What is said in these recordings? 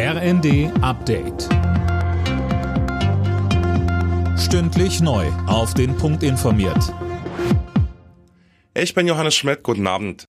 RND Update. Stündlich neu. Auf den Punkt informiert. Ich bin Johannes Schmidt. Guten Abend.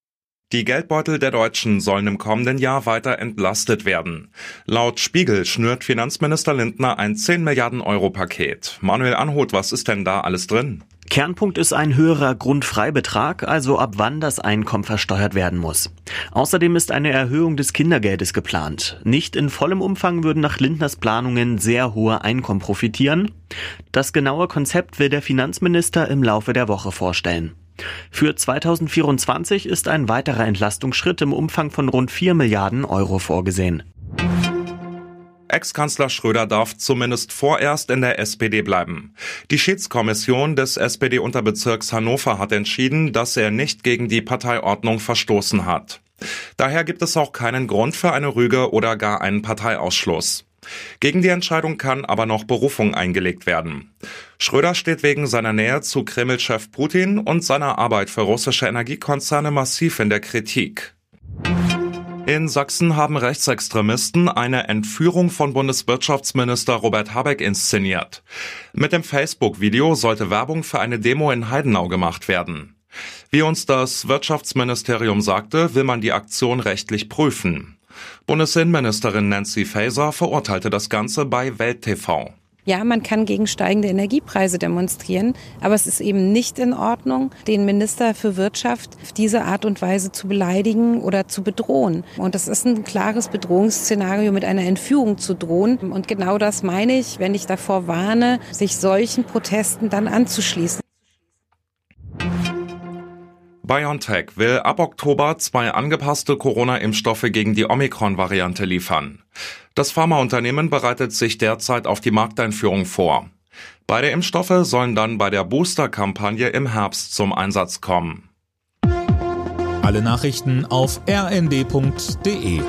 Die Geldbeutel der Deutschen sollen im kommenden Jahr weiter entlastet werden. Laut Spiegel schnürt Finanzminister Lindner ein 10 Milliarden Euro Paket. Manuel Anhut, was ist denn da alles drin? Kernpunkt ist ein höherer Grundfreibetrag, also ab wann das Einkommen versteuert werden muss. Außerdem ist eine Erhöhung des Kindergeldes geplant. Nicht in vollem Umfang würden nach Lindners Planungen sehr hohe Einkommen profitieren. Das genaue Konzept will der Finanzminister im Laufe der Woche vorstellen. Für 2024 ist ein weiterer Entlastungsschritt im Umfang von rund 4 Milliarden Euro vorgesehen. Ex-Kanzler Schröder darf zumindest vorerst in der SPD bleiben. Die Schiedskommission des SPD-Unterbezirks Hannover hat entschieden, dass er nicht gegen die Parteiordnung verstoßen hat. Daher gibt es auch keinen Grund für eine Rüge oder gar einen Parteiausschluss. Gegen die Entscheidung kann aber noch Berufung eingelegt werden. Schröder steht wegen seiner Nähe zu Kreml-Chef Putin und seiner Arbeit für russische Energiekonzerne massiv in der Kritik. In Sachsen haben Rechtsextremisten eine Entführung von Bundeswirtschaftsminister Robert Habeck inszeniert. Mit dem Facebook-Video sollte Werbung für eine Demo in Heidenau gemacht werden. Wie uns das Wirtschaftsministerium sagte, will man die Aktion rechtlich prüfen. Bundesinnenministerin Nancy Faeser verurteilte das Ganze bei Welt TV. Ja, man kann gegen steigende Energiepreise demonstrieren, aber es ist eben nicht in Ordnung, den Minister für Wirtschaft auf diese Art und Weise zu beleidigen oder zu bedrohen. Und das ist ein klares Bedrohungsszenario, mit einer Entführung zu drohen. Und genau das meine ich, wenn ich davor warne, sich solchen Protesten dann anzuschließen. BioNTech will ab Oktober zwei angepasste Corona-Impfstoffe gegen die Omikron-Variante liefern. Das Pharmaunternehmen bereitet sich derzeit auf die Markteinführung vor. Beide Impfstoffe sollen dann bei der Booster-Kampagne im Herbst zum Einsatz kommen. Alle Nachrichten auf rnd.de